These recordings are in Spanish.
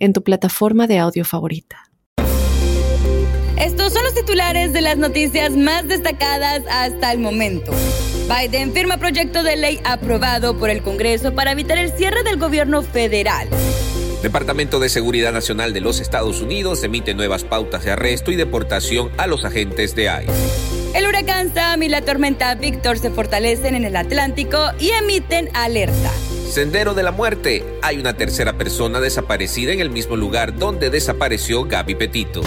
en tu plataforma de audio favorita. Estos son los titulares de las noticias más destacadas hasta el momento. Biden firma proyecto de ley aprobado por el Congreso para evitar el cierre del gobierno federal. Departamento de Seguridad Nacional de los Estados Unidos emite nuevas pautas de arresto y deportación a los agentes de ICE. El huracán Sam y la tormenta Víctor se fortalecen en el Atlántico y emiten alerta. Sendero de la Muerte. Hay una tercera persona desaparecida en el mismo lugar donde desapareció Gaby Petito.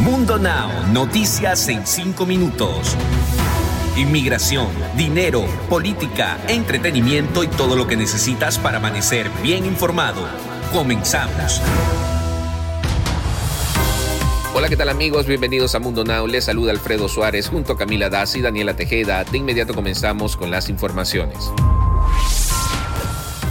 Mundo Now, noticias en cinco minutos. Inmigración, dinero, política, entretenimiento y todo lo que necesitas para amanecer bien informado. Comenzamos. Hola, ¿qué tal amigos? Bienvenidos a Mundo Now. Les saluda Alfredo Suárez junto a Camila Das y Daniela Tejeda. De inmediato comenzamos con las informaciones.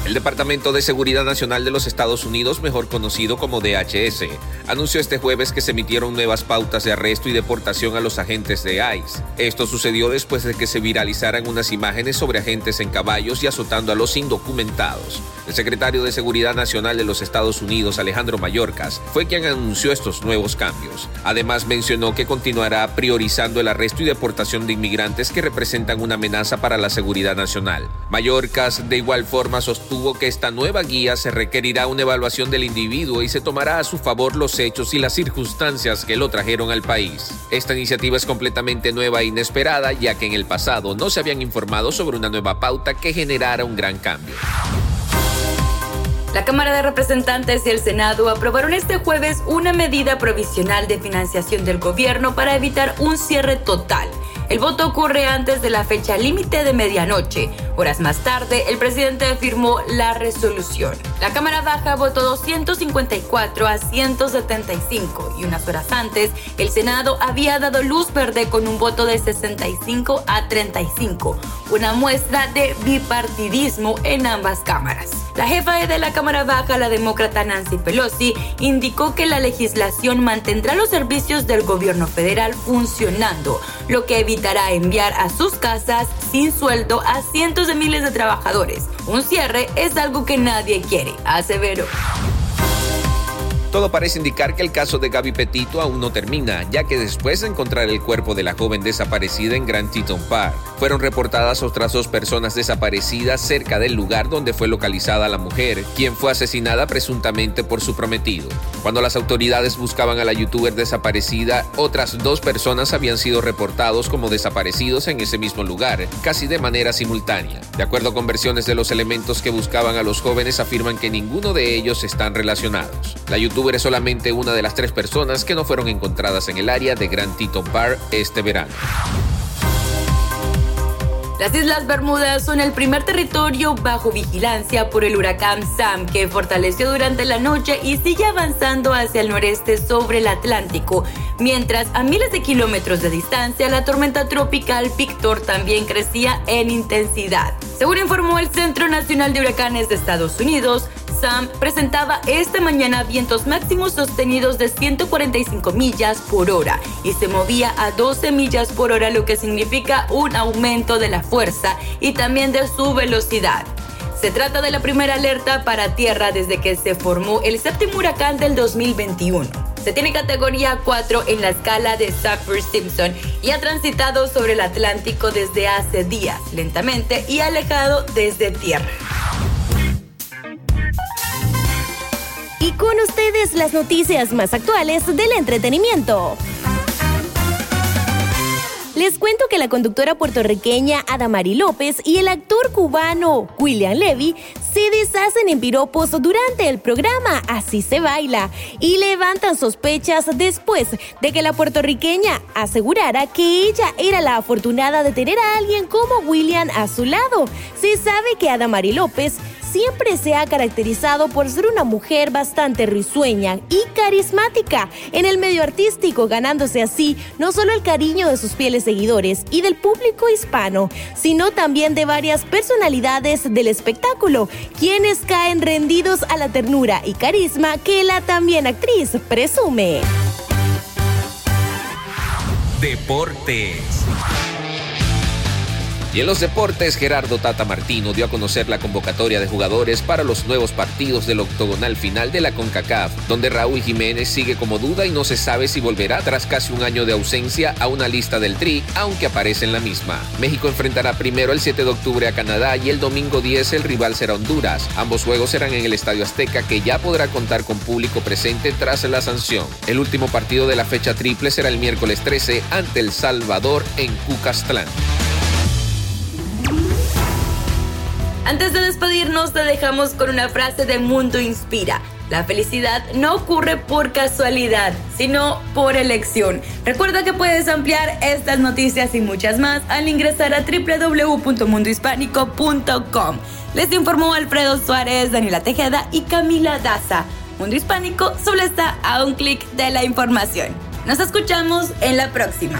El Departamento de Seguridad Nacional de los Estados Unidos, mejor conocido como DHS, anunció este jueves que se emitieron nuevas pautas de arresto y deportación a los agentes de ICE. Esto sucedió después de que se viralizaran unas imágenes sobre agentes en caballos y azotando a los indocumentados. El secretario de Seguridad Nacional de los Estados Unidos, Alejandro Mayorkas, fue quien anunció estos nuevos cambios. Además, mencionó que continuará priorizando el arresto y deportación de inmigrantes que representan una amenaza para la seguridad nacional. Mayorkas, de igual forma, sostuvo que esta nueva guía se requerirá una evaluación del individuo y se tomará a su favor los hechos y las circunstancias que lo trajeron al país. Esta iniciativa es completamente nueva e inesperada, ya que en el pasado no se habían informado sobre una nueva pauta que generara un gran cambio. La Cámara de Representantes y el Senado aprobaron este jueves una medida provisional de financiación del gobierno para evitar un cierre total el voto ocurre antes de la fecha límite de medianoche. Horas más tarde, el presidente firmó la resolución. La Cámara Baja votó 254 a 175 y unas horas antes, el Senado había dado luz verde con un voto de 65 a 35, una muestra de bipartidismo en ambas cámaras. La jefa de la Cámara Baja, la demócrata Nancy Pelosi, indicó que la legislación mantendrá los servicios del gobierno federal funcionando, lo que evitará enviar a sus casas sin sueldo a cientos de miles de trabajadores. Un cierre es algo que nadie quiere, aseveró. Todo parece indicar que el caso de Gaby Petito aún no termina, ya que después de encontrar el cuerpo de la joven desaparecida en Grand Teton Park, fueron reportadas otras dos personas desaparecidas cerca del lugar donde fue localizada la mujer, quien fue asesinada presuntamente por su prometido. Cuando las autoridades buscaban a la youtuber desaparecida, otras dos personas habían sido reportados como desaparecidos en ese mismo lugar, casi de manera simultánea. De acuerdo con versiones de los elementos que buscaban a los jóvenes, afirman que ninguno de ellos están relacionados. La youtuber solamente una de las tres personas que no fueron encontradas en el área de Grand Teton Park este verano. Las Islas Bermudas son el primer territorio bajo vigilancia por el huracán Sam que fortaleció durante la noche y sigue avanzando hacia el noreste sobre el Atlántico, mientras a miles de kilómetros de distancia la tormenta tropical Victor también crecía en intensidad. Según informó el Centro Nacional de Huracanes de Estados Unidos, Sam presentaba esta mañana vientos máximos sostenidos de 145 millas por hora y se movía a 12 millas por hora, lo que significa un aumento de la fuerza y también de su velocidad. Se trata de la primera alerta para tierra desde que se formó el séptimo huracán del 2021. Se tiene categoría 4 en la escala de Saffir-Simpson y ha transitado sobre el Atlántico desde hace días, lentamente y alejado desde tierra. Las noticias más actuales del entretenimiento. Les cuento que la conductora puertorriqueña Adamari López y el actor cubano William Levy se deshacen en piropos durante el programa Así se baila y levantan sospechas después de que la puertorriqueña asegurara que ella era la afortunada de tener a alguien como William a su lado. Se sabe que Adamari López siempre se ha caracterizado por ser una mujer bastante risueña y carismática en el medio artístico, ganándose así no solo el cariño de sus fieles seguidores y del público hispano, sino también de varias personalidades del espectáculo, quienes caen rendidos a la ternura y carisma que la también actriz presume. Deportes. Y en los deportes, Gerardo Tata Martino dio a conocer la convocatoria de jugadores para los nuevos partidos del octogonal final de la CONCACAF, donde Raúl Jiménez sigue como duda y no se sabe si volverá tras casi un año de ausencia a una lista del Tri, aunque aparece en la misma. México enfrentará primero el 7 de octubre a Canadá y el domingo 10 el rival será Honduras. Ambos juegos serán en el Estadio Azteca, que ya podrá contar con público presente tras la sanción. El último partido de la fecha triple será el miércoles 13 ante El Salvador en Cucastlán. Antes de despedirnos, te dejamos con una frase de Mundo Inspira. La felicidad no ocurre por casualidad, sino por elección. Recuerda que puedes ampliar estas noticias y muchas más al ingresar a www.mundohispánico.com. Les informó Alfredo Suárez, Daniela Tejeda y Camila Daza. Mundo Hispánico solo está a un clic de la información. Nos escuchamos en la próxima.